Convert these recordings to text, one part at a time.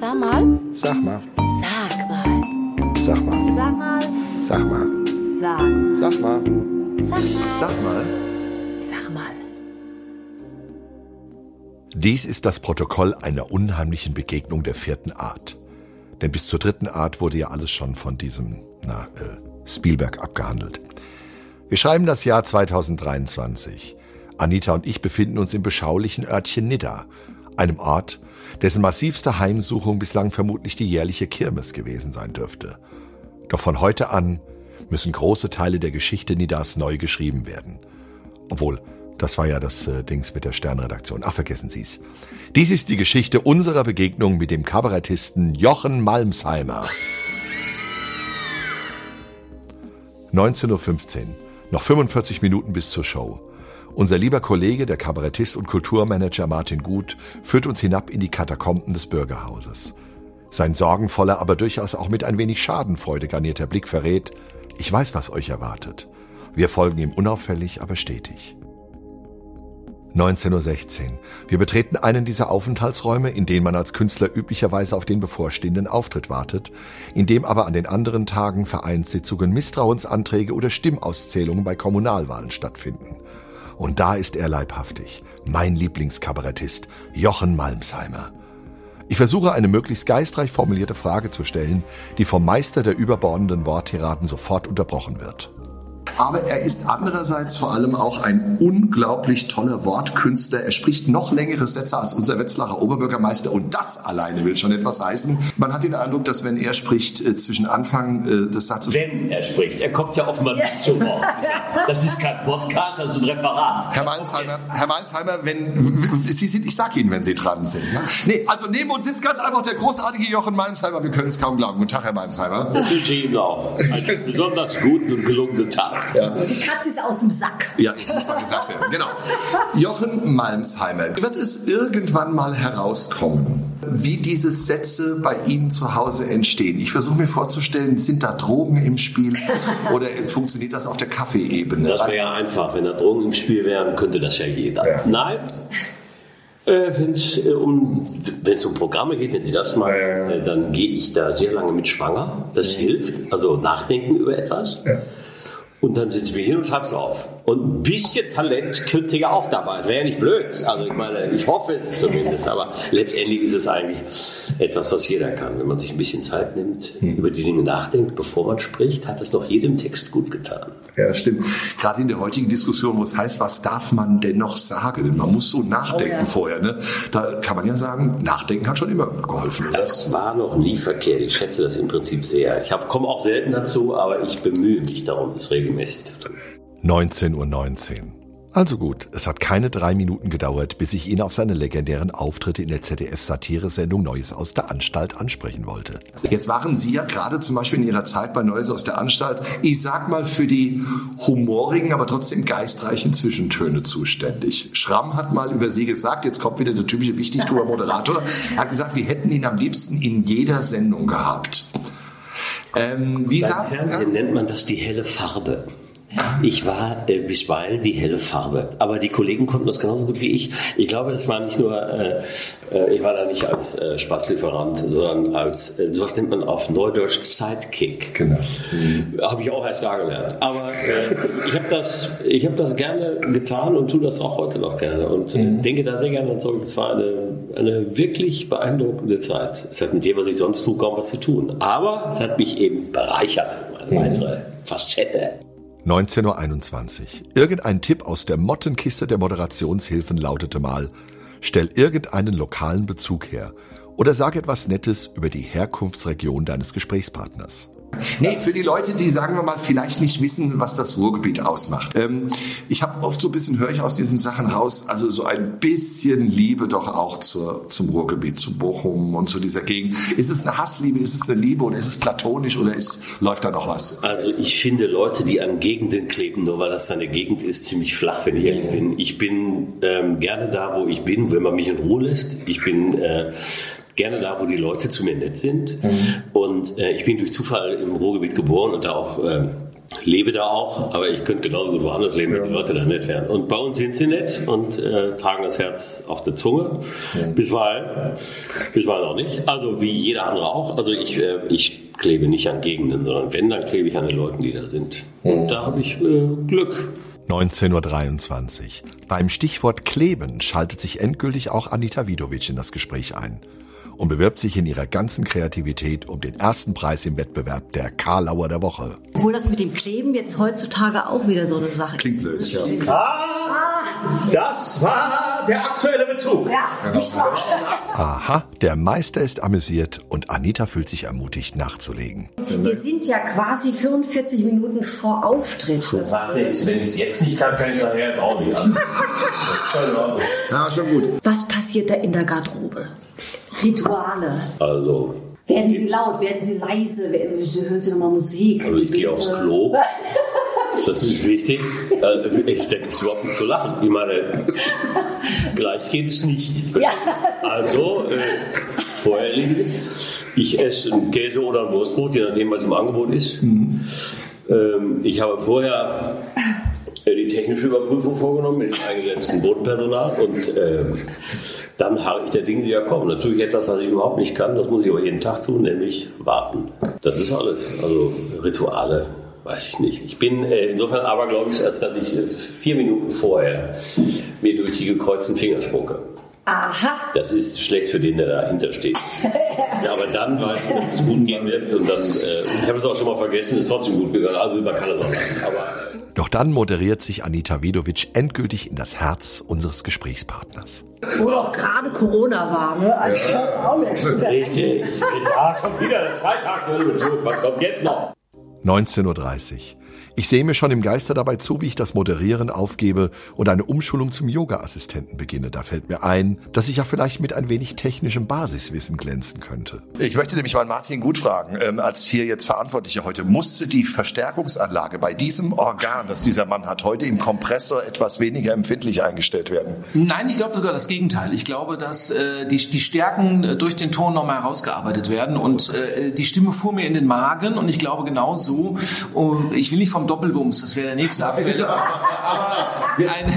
Sag mal. Sag mal. Sag mal. Sag mal. Sag mal. Sag mal. Sag. Sag mal. Sag mal. Sag mal. Sag mal. Dies ist das Protokoll einer unheimlichen Begegnung der vierten Art. Denn bis zur dritten Art wurde ja alles schon von diesem, na, äh, Spielberg abgehandelt. Wir schreiben das Jahr 2023. Anita und ich befinden uns im beschaulichen Örtchen Nidda, einem Ort, dessen massivste Heimsuchung bislang vermutlich die jährliche Kirmes gewesen sein dürfte. Doch von heute an müssen große Teile der Geschichte Niddas neu geschrieben werden. Obwohl, das war ja das äh, Dings mit der Sternredaktion. Ach, vergessen Sie's. Dies ist die Geschichte unserer Begegnung mit dem Kabarettisten Jochen Malmsheimer. 19.15 Uhr. Noch 45 Minuten bis zur Show. Unser lieber Kollege, der Kabarettist und Kulturmanager Martin Gut, führt uns hinab in die Katakomben des Bürgerhauses. Sein sorgenvoller, aber durchaus auch mit ein wenig Schadenfreude garnierter Blick verrät, ich weiß, was euch erwartet. Wir folgen ihm unauffällig, aber stetig. 19.16 Uhr. Wir betreten einen dieser Aufenthaltsräume, in denen man als Künstler üblicherweise auf den bevorstehenden Auftritt wartet, in dem aber an den anderen Tagen Vereinssitzungen, Misstrauensanträge oder Stimmauszählungen bei Kommunalwahlen stattfinden. Und da ist er leibhaftig, mein Lieblingskabarettist, Jochen Malmsheimer. Ich versuche eine möglichst geistreich formulierte Frage zu stellen, die vom Meister der überbordenden Worttiraden sofort unterbrochen wird. Aber er ist andererseits vor allem auch ein unglaublich toller Wortkünstler. Er spricht noch längere Sätze als unser Wetzlarer Oberbürgermeister und das alleine will schon etwas heißen. Man hat den Eindruck, dass wenn er spricht, äh, zwischen Anfang äh, des Satzes... Wenn er spricht. Er kommt ja offenbar nicht zu Wort. Das ist kein Podcast, das ist ein Referat. Herr Malmsheimer, Herr Malmsheimer, wenn Sie sind, ich sag Ihnen, wenn Sie dran sind. Ne? Nee, also neben uns sitzt ganz einfach der großartige Jochen Malmsheimer. Wir können es kaum glauben. Guten Tag, Herr Malmsheimer. Das wünsche ich Ihnen auch. Einen besonders guten und gelungenen Tag. Ja. Die Katze ist aus dem Sack. Ja, das muss mal gesagt werden. Genau. Jochen Malmsheimer, wird es irgendwann mal herauskommen, wie diese Sätze bei Ihnen zu Hause entstehen? Ich versuche mir vorzustellen, sind da Drogen im Spiel oder funktioniert das auf der Kaffeeebene? Das wäre ja einfach. Wenn da Drogen im Spiel wären, könnte das ja jeder. Ja. Nein. Äh, wenn es äh, um, wenn's um Programme geht, wenn Sie das mal, Ja, ja, ja. Äh, dann gehe ich da sehr lange mit schwanger. Das hilft. Also nachdenken über etwas. Und dann sitzen wir hin und schreib's auf. Und ein bisschen Talent könnte ja auch dabei sein. Wäre ja nicht blöd. Also ich meine, ich hoffe es zumindest. Aber letztendlich ist es eigentlich etwas, was jeder kann. Wenn man sich ein bisschen Zeit nimmt, über die Dinge nachdenkt, bevor man spricht, hat es noch jedem Text gut getan. Ja, stimmt. Gerade in der heutigen Diskussion, wo es heißt, was darf man denn noch sagen? Man muss so nachdenken Oh ja. vorher. Ne? Da kann man ja sagen, nachdenken hat schon immer geholfen. Oder? Das war noch nie verkehrt. Ich schätze das im Prinzip sehr. Ich komme auch selten dazu, aber ich bemühe mich darum, das regelmäßig zu tun. 19.19 Uhr. Also gut, es hat keine drei Minuten gedauert, bis ich ihn auf seine legendären Auftritte in der ZDF-Satire-Sendung Neues aus der Anstalt ansprechen wollte. Jetzt waren Sie ja gerade zum Beispiel in Ihrer Zeit bei Neues aus der Anstalt, ich sag mal für die humorigen, aber trotzdem geistreichen Zwischentöne zuständig. Schramm hat mal über Sie gesagt, jetzt kommt wieder der typische Wichtigtuer-Moderator, hat gesagt, wir hätten ihn am liebsten in jeder Sendung gehabt. Ähm, wie Beim sagt Fernsehen nennt man das die helle Farbe. Ich war äh, bisweilen die helle Farbe, aber die Kollegen konnten das genauso gut wie ich. Ich glaube, es war nicht nur, äh, äh, ich war da nicht als äh, Spaßlieferant, sondern als, äh, sowas nennt man auf Neudeutsch Sidekick. Genau. Habe ich auch erst da gelernt. Aber äh, ich habe das, ich habe das gerne getan und tue das auch heute noch gerne und äh, denke da sehr gerne zurück. Es war eine, eine wirklich beeindruckende Zeit. Es hat mit dem, was ich sonst tue, kaum was zu tun. Aber es hat mich eben bereichert. Eine weitere Facette. 19.21 Uhr. Irgendein Tipp aus der Mottenkiste der Moderationshilfen lautete mal, stell irgendeinen lokalen Bezug her oder sag etwas Nettes über die Herkunftsregion deines Gesprächspartners. Nee, für die Leute, die, sagen wir mal, vielleicht nicht wissen, was das Ruhrgebiet ausmacht. Ähm, ich habe oft so ein bisschen, höre ich aus diesen Sachen raus, also so ein bisschen Liebe doch auch zur, zum Ruhrgebiet, zu Bochum und zu dieser Gegend. Ist es eine Hassliebe, ist es eine Liebe oder ist es platonisch oder ist, läuft da noch was? Also ich finde Leute, die an Gegenden kleben, nur weil das seine Gegend ist, ziemlich flach, wenn ich ehrlich bin. Ich bin ähm, gerne da, wo ich bin, wenn man mich in Ruhe lässt. Ich bin äh, gerne da, wo die Leute zu mir nett sind. Und äh, ich bin durch Zufall im Ruhrgebiet geboren und da auch äh, lebe da auch, aber ich könnte genauso gut woanders leben, wenn die Leute da nett wären. Und bei uns sind sie nett und äh, tragen das Herz auf der Zunge. Bisweilen, bisweilen auch nicht. Also wie jeder andere auch. Also ich, äh, ich klebe nicht an Gegenden, sondern wenn, dann klebe ich an den Leuten, die da sind. Und da habe ich äh, Glück. 19.23 Uhr. Beim Stichwort Kleben schaltet sich endgültig auch Anita Vidovic in das Gespräch ein und bewirbt sich in ihrer ganzen Kreativität um den ersten Preis im Wettbewerb der Karlauer der Woche. Obwohl das mit dem Kleben jetzt heutzutage auch wieder so eine Sache ist. Klingt blöd, ja. Ah, das war der aktuelle Bezug. Ja, nicht wahr? Aha, der Meister ist amüsiert und Anita fühlt sich ermutigt nachzulegen. Wir sind ja quasi 45 Minuten vor Auftritt. Jetzt, wenn ich es jetzt nicht kann, kann ich es nachher jetzt auch nicht. Ja, schon gut. was passiert da in der Garderobe? Rituale. Also, Werden sie laut? Werden sie leise? Hören sie nochmal Musik? also ich gehe aufs? Klo. Das ist wichtig. Äh, Ich denke, es ist überhaupt nicht zu lachen. Ich meine, gleich geht es nicht. Ja. Also, äh, vorher liegt es. Ich esse einen Käse oder ein Wurstbrot, je nachdem, was im Angebot ist. Ähm, ich habe vorher äh, die technische Überprüfung vorgenommen mit dem eingesetzten Bodenpersonal und ähm, dann harre ich der Dinge, die da kommen. Natürlich etwas, was ich überhaupt nicht kann, das muss ich aber jeden Tag tun, nämlich warten. Das ist alles. Also Rituale, weiß ich nicht. Ich bin äh, insofern abergläubisch, als dass ich äh, vier Minuten vorher mir durch die gekreuzten Finger spucke. Aha. Das ist schlecht für den, der dahinter steht. Ja, aber dann weiß ich, dass es gut gehen wird. Und dann, äh, ich habe es auch schon mal vergessen, ist trotzdem gut gegangen. Also man kann es auch lassen. Aber Doch dann moderiert sich Anita Vidovic endgültig in das Herz unseres Gesprächspartners. Wo doch gerade Corona war, ne? Also auch nicht. richtig. Ah, schon wieder der Zweitag Bezug. Was kommt jetzt noch? 19.30 Uhr. Ich sehe mir schon im Geiste dabei zu, wie ich das Moderieren aufgebe und eine Umschulung zum Yoga-Assistenten beginne. Da fällt mir ein, dass ich ja vielleicht mit ein wenig technischem Basiswissen glänzen könnte. Ich möchte nämlich mal Martin gut fragen, ähm, als hier jetzt Verantwortlicher heute, musste die Verstärkungsanlage bei diesem Organ, das dieser Mann hat, heute im Kompressor etwas weniger empfindlich eingestellt werden? Nein, ich glaube sogar das Gegenteil. Ich glaube, dass äh, die, die Stärken äh, durch den Ton nochmal herausgearbeitet werden und äh, die Stimme fuhr mir in den Magen und ich glaube genau so, und ich will nicht vom Doppelwumms, das wäre der nächste Abfälle, aber ein,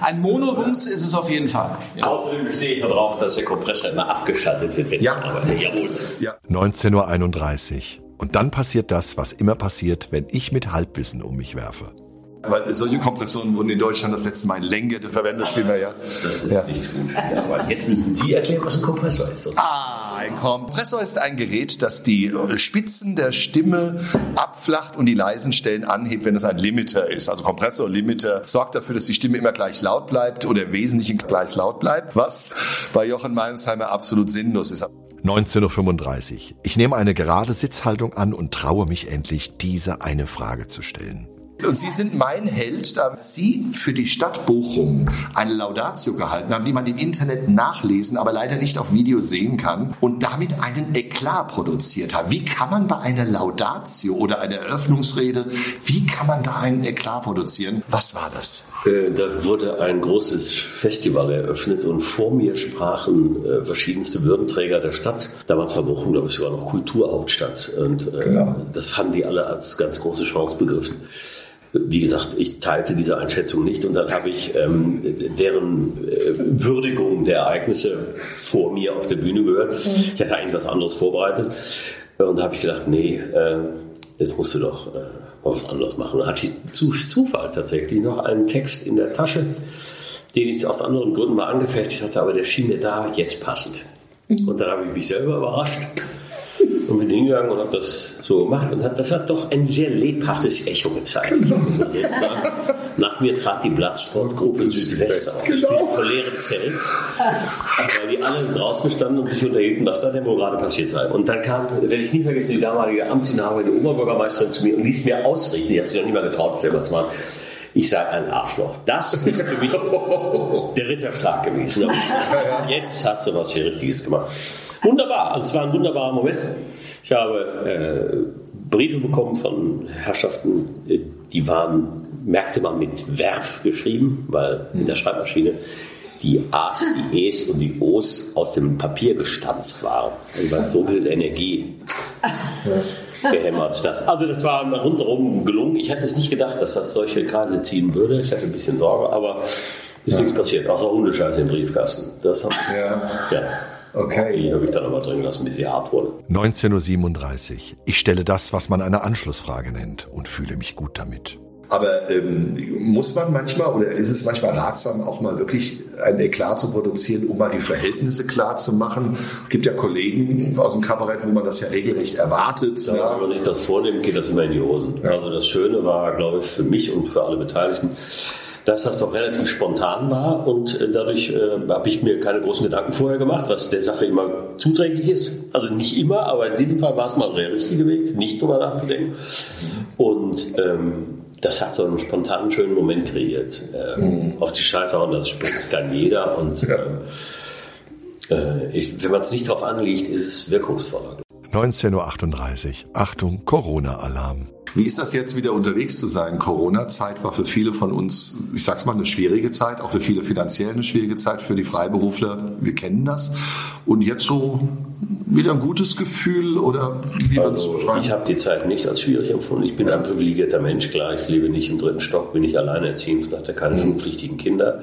ein Monowumms ist es auf jeden Fall. Ja. Außerdem bestehe ich darauf, dass der Kompressor immer abgeschaltet wird, wenn Ja. ich arbeite. Jawohl. Ja. 19.31 Uhr. Und dann passiert das, was immer passiert, wenn ich mit Halbwissen um mich werfe. Weil solche Kompressoren wurden in Deutschland das letzte Mal in Lenggette verwendet, vielmehr ja. Das ist ja. nicht gut. Aber jetzt müssen Sie erklären, was ein Kompressor ist. Ah, ein Kompressor ist ein Gerät, das die Spitzen der Stimme abflacht und die leisen Stellen anhebt, wenn es ein Limiter ist. Also Kompressor, Limiter sorgt dafür, dass die Stimme immer gleich laut bleibt oder im Wesentlichen gleich laut bleibt, was bei Jochen Meinsheimer absolut sinnlos ist. 19.35 Uhr. Ich nehme eine gerade Sitzhaltung an und traue mich endlich, diese eine Frage zu stellen. Und Sie sind mein Held, da Sie für die Stadt Bochum eine Laudatio gehalten haben, die man im Internet nachlesen, aber leider nicht auf Video sehen kann und damit einen Eklat produziert haben. Wie kann man bei einer Laudatio oder einer Eröffnungsrede, wie kann man da einen Eklat produzieren? Was war das? Äh, Da wurde ein großes Festival eröffnet und vor mir sprachen äh, verschiedenste Würdenträger der Stadt. Damals war Bochum, glaube ich, sogar noch Kulturhauptstadt. Und äh, Genau. das haben die alle als ganz große Chance begriffen. Wie gesagt, ich teilte diese Einschätzung nicht und dann habe ich ähm, deren äh, Würdigung der Ereignisse vor mir auf der Bühne gehört. Ich hatte eigentlich was anderes vorbereitet und da habe ich gedacht, nee, äh, jetzt musst du doch äh, mal was anderes machen. Da hatte ich zu Zufall tatsächlich noch einen Text in der Tasche, den ich aus anderen Gründen mal angefertigt hatte, aber der schien mir da jetzt passend. Und dann habe ich mich selber überrascht und bin hingegangen und habe das so gemacht und hat, das hat doch ein sehr lebhaftes Echo gezeigt, sagen. Nach mir trat die Blattsportgruppe Südwest auf. Genau. vor leerem Zelt, weil die alle draußen standen und sich unterhielten, was da denn wohl gerade passiert sei. Und dann kam, werde ich nie vergessen, die damalige Amtsinhaberin, die Oberbürgermeisterin zu mir und ließ mir ausrichten, die hat sich noch nicht mal getraut, selber zu machen. Ich sage ein Arschloch. Das ist für mich der Ritterschlag gewesen. Jetzt hast du was hier Richtiges gemacht. Wunderbar, also es war ein wunderbarer Moment. Ich habe äh, Briefe bekommen von Herrschaften, äh, die waren, merkte man mit Werf geschrieben, weil in der Schreibmaschine die A's, die E's und die O's aus dem Papier gestanzt waren. War so viel Energie gehämmert. Das, also das war rundherum gelungen. Ich hätte es nicht gedacht, dass das solche Kreise ziehen würde. Ich hatte ein bisschen Sorge, aber ist nichts passiert, außer Hundescheiße im Briefkasten. Das hat, Ja. ja. Okay. Die habe ich dann aber drin gelassen, bis sie hart wurde. 19.37 Uhr. Ich stelle das, was man eine Anschlussfrage nennt und fühle mich gut damit. Aber ähm, muss man manchmal oder ist es manchmal ratsam, auch mal wirklich ein Eklat zu produzieren, um mal die Verhältnisse klar zu machen? Es gibt ja Kollegen aus dem Kabarett, wo man das ja regelrecht erwartet. Ja, Ja. Wenn man sich das vornimmt, geht das immer in die Hosen. Also das Schöne war, glaube ich, für mich und für alle Beteiligten, dass das doch relativ spontan war und äh, dadurch äh, habe ich mir keine großen Gedanken vorher gemacht, was der Sache immer zuträglich ist. Also nicht immer, aber in diesem Fall war es mal der richtige Weg, nicht drüber nachzudenken. Und ähm, das hat so einen spontanen, schönen Moment kreiert. Ähm, Auf die Scheiße hauen, das spricht das kann jeder. Und ähm, äh, ich, wenn man es nicht drauf anlegt, ist es wirkungsvoller. 19.38 Uhr. Achtung, Corona-Alarm. Wie ist das jetzt wieder unterwegs zu sein? Corona-Zeit war für viele von uns, ich sag's mal, eine schwierige Zeit, auch für viele finanziell eine schwierige Zeit, für die Freiberufler. Wir kennen das. Und jetzt so wieder ein gutes Gefühl oder wie wir das Also, beschreiben? ich habe die Zeit nicht als schwierig empfunden. Ich bin ein privilegierter Mensch, klar. Ich lebe nicht im dritten Stock, bin nicht alleinerziehend und hatte keine schulpflichtigen Kinder.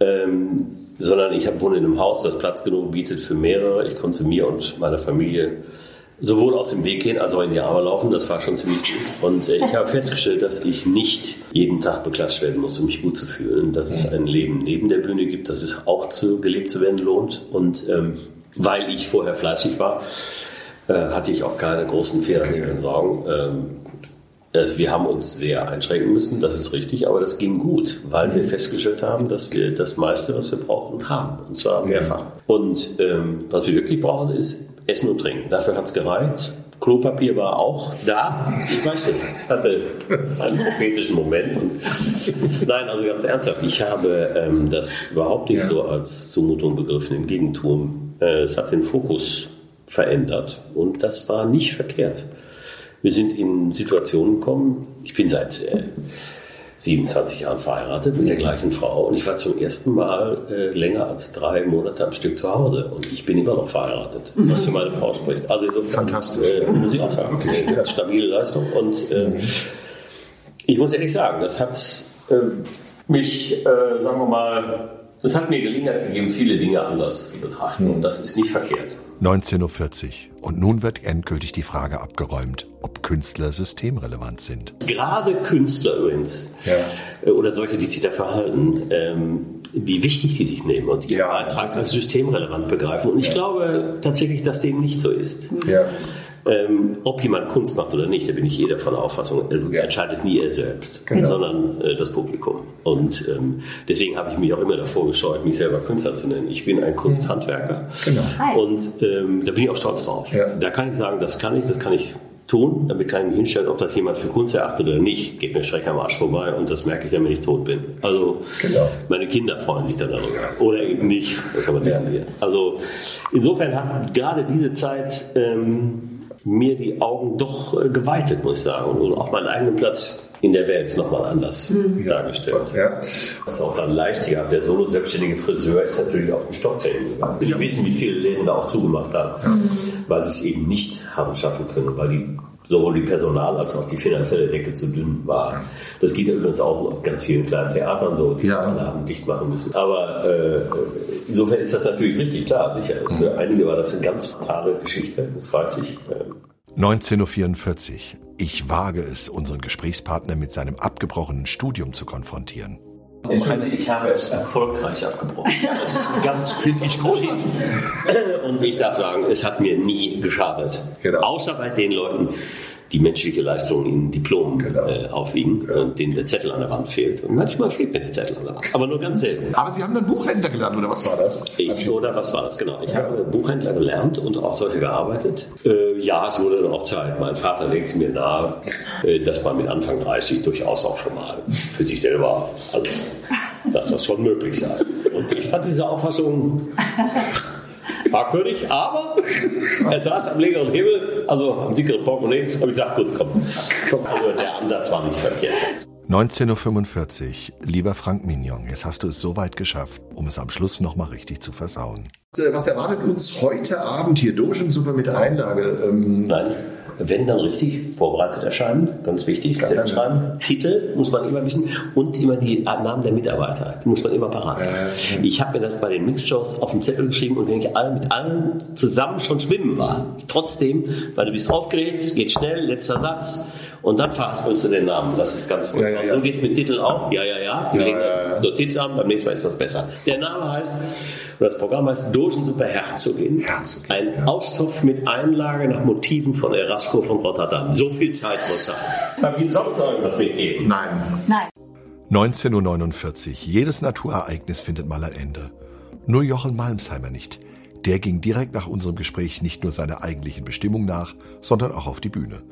Ähm, sondern ich hab, wohne in einem Haus, das Platz genug bietet für mehrere. Ich konnte mir und meiner Familie sowohl aus dem Weg gehen als auch in die Arme laufen. Das war schon ziemlich gut. Und äh, ich habe festgestellt, dass ich nicht jeden Tag beklatscht werden muss, um mich gut zu fühlen. Dass es ein Leben neben der Bühne gibt, dass es auch zu, gelebt zu werden lohnt. Und ähm, weil ich vorher fleißig war, äh, hatte ich auch keine großen finanziellen Sorgen. Ähm, äh, wir haben uns sehr einschränken müssen, das ist richtig, aber das ging gut, weil wir festgestellt haben, dass wir das meiste, was wir brauchen, haben. Und zwar mehrfach. Und ähm, was wir wirklich brauchen, ist Essen und Trinken. Dafür hat es gereicht. Klopapier war auch da. Ich weiß nicht, hatte einen prophetischen Moment. Nein, also ganz ernsthaft, ich habe ähm, das überhaupt nicht so als Zumutung begriffen. Im Gegenteil, äh, es hat den Fokus verändert. Und das war nicht verkehrt. Wir sind in Situationen gekommen, ich bin seit äh, 27 Jahren verheiratet mit der gleichen Frau und ich war zum ersten Mal äh, länger als drei Monate am Stück zu Hause und ich bin immer noch verheiratet, was für meine Frau spricht. Also insofern, Fantastisch. Äh, muss ich auch sagen, Wirklich, ja. ganz stabile Leistung und äh, ich muss ehrlich sagen, das hat äh, mich, äh, sagen wir mal, das hat mir Gelegenheit gegeben, viele Dinge anders zu betrachten und das ist nicht verkehrt. 19.40 Uhr. Und nun wird endgültig die Frage abgeräumt, ob Künstler systemrelevant sind. Gerade Künstler übrigens, äh, oder solche, die sich da verhalten, ähm, wie wichtig die sich nehmen und ihren Ja. Beitrag als systemrelevant begreifen. Und ich glaube tatsächlich, dass dem nicht so ist. Ja. Ähm, ob jemand Kunst macht oder nicht, da bin ich jeder von der Auffassung, äh, entscheidet nie er selbst, Genau. sondern äh, das Publikum. Und ähm, deswegen habe ich mich auch immer davor gescheut, mich selber Künstler zu nennen. Ich bin ein Kunsthandwerker. Genau. Und ähm, da bin ich auch stolz drauf. Ja. Da kann ich sagen, das kann ich, das kann ich tun. Damit kann ich mich hinstellen, ob das jemand für Kunst erachtet oder nicht. Geht mir schreck am Arsch vorbei und das merke ich dann, wenn ich tot bin. Also Genau. meine Kinder freuen sich dann darüber. Oder eben nicht. Das kann man lernen. Also insofern hat gerade diese Zeit ähm, mir die Augen doch äh, geweitet, muss ich sagen. Und auch meinen eigenen Platz in der Welt nochmal anders dargestellt. Ja. Das ist auch dann leicht gehabt. Der solo-selbstständige Friseur ist natürlich auf den Stockzellen gegangen. Wir wissen, wie viele Läden da auch zugemacht haben, weil sie es eben nicht haben schaffen können, weil die sowohl die Personal- als auch die finanzielle Decke zu dünn war. Das geht ja übrigens auch auf ganz vielen kleinen Theatern so, die Ja. alle haben dicht machen müssen. Aber äh, insofern ist das natürlich richtig klar. Sicher. Für einige war das eine ganz fatale Geschichte, das weiß ich. Ähm, 19.44 Uhr. Ich wage es, unseren Gesprächspartner mit seinem abgebrochenen Studium zu konfrontieren. Also ich habe es erfolgreich abgebrochen. Das ist ganz finde ich großartig. Und ich darf sagen, es hat mir nie geschadet. Genau. Außer bei den Leuten, die menschliche Leistung in Diplomen Genau. äh, aufwiegen und denen der Zettel an der Wand fehlt. Und manchmal fehlt mir der Zettel an der Wand. Aber nur ganz selten. Aber Sie haben dann Buchhändler gelernt, oder was war das? Ich, oder was war das genau? Ich habe Buchhändler gelernt und auch solche gearbeitet. Äh, ja, es wurde dann auch Zeit. Mein Vater legte mir nahe, äh, dass man mit Anfang 30 durchaus auch schon mal für sich selber, also, dass das schon möglich sei. Und ich fand diese Auffassung fragwürdig, aber er saß am längeren Hebel, also am dickeren Portemonnaie, habe ich gesagt, gut, komm. Also der Ansatz war nicht verkehrt. 19.45 Uhr. Lieber Frank Mignon, jetzt hast du es so weit geschafft, um es am Schluss nochmal richtig zu versauen. Was erwartet uns heute Abend hier? Dogensuppe mit Einlage. Ähm, Nein. Wenn dann richtig vorbereitet erscheinen, ganz wichtig, Ganz selber gerne. schreiben. Titel muss man immer wissen und immer die Namen der Mitarbeiter, die muss man immer parat haben. Ich habe mir das bei den Mixshows auf den Zettel geschrieben und wenn ich all, mit allen zusammen schon schwimmen war, trotzdem, weil du bist aufgeregt, geht schnell, letzter Satz und dann verhaspelst du den Namen. Das ist ganz furchtbar. Ja, ja, ja. So geht's mit Titeln auf. Ja, ja, ja. Die legen Notiz an, beim nächsten Mal ist das besser. Der Name heißt, oder das Programm heißt Dogensuppe Herzogin. Herzogin, Ein ja. Austopf mit Einlage nach Motiven von Erasco von Rotterdam. So viel Zeit muss sein. Darf ich Ihnen sonst noch irgendwas mitgeben? nein. Nein. 19.49 Uhr. Jedes Naturereignis findet mal ein Ende. Nur Jochen Malmsheimer nicht. Der ging direkt nach unserem Gespräch nicht nur seiner eigentlichen Bestimmung nach, sondern auch auf die Bühne.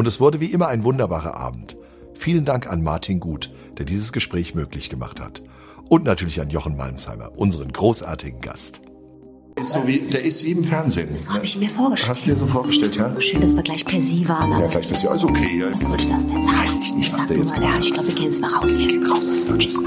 Und es wurde wie immer ein wunderbarer Abend. Vielen Dank an Martin Gut, der dieses Gespräch möglich gemacht hat. Und natürlich an Jochen Malmsheimer, unseren großartigen Gast. Ist so wie, der ist wie im Fernsehen. So habe ich mir vorgestellt. Hast du dir so vorgestellt, ja? Schön, dass wir gleich per Sie waren. Ja, aber gleich bist du alles okay. Ja. Was sollte das denn sein? Weiß ich nicht, was Sag der jetzt mal, gemacht Ich hat. glaube, wir gehen jetzt mal raus hier. Geht raus als Deutsches.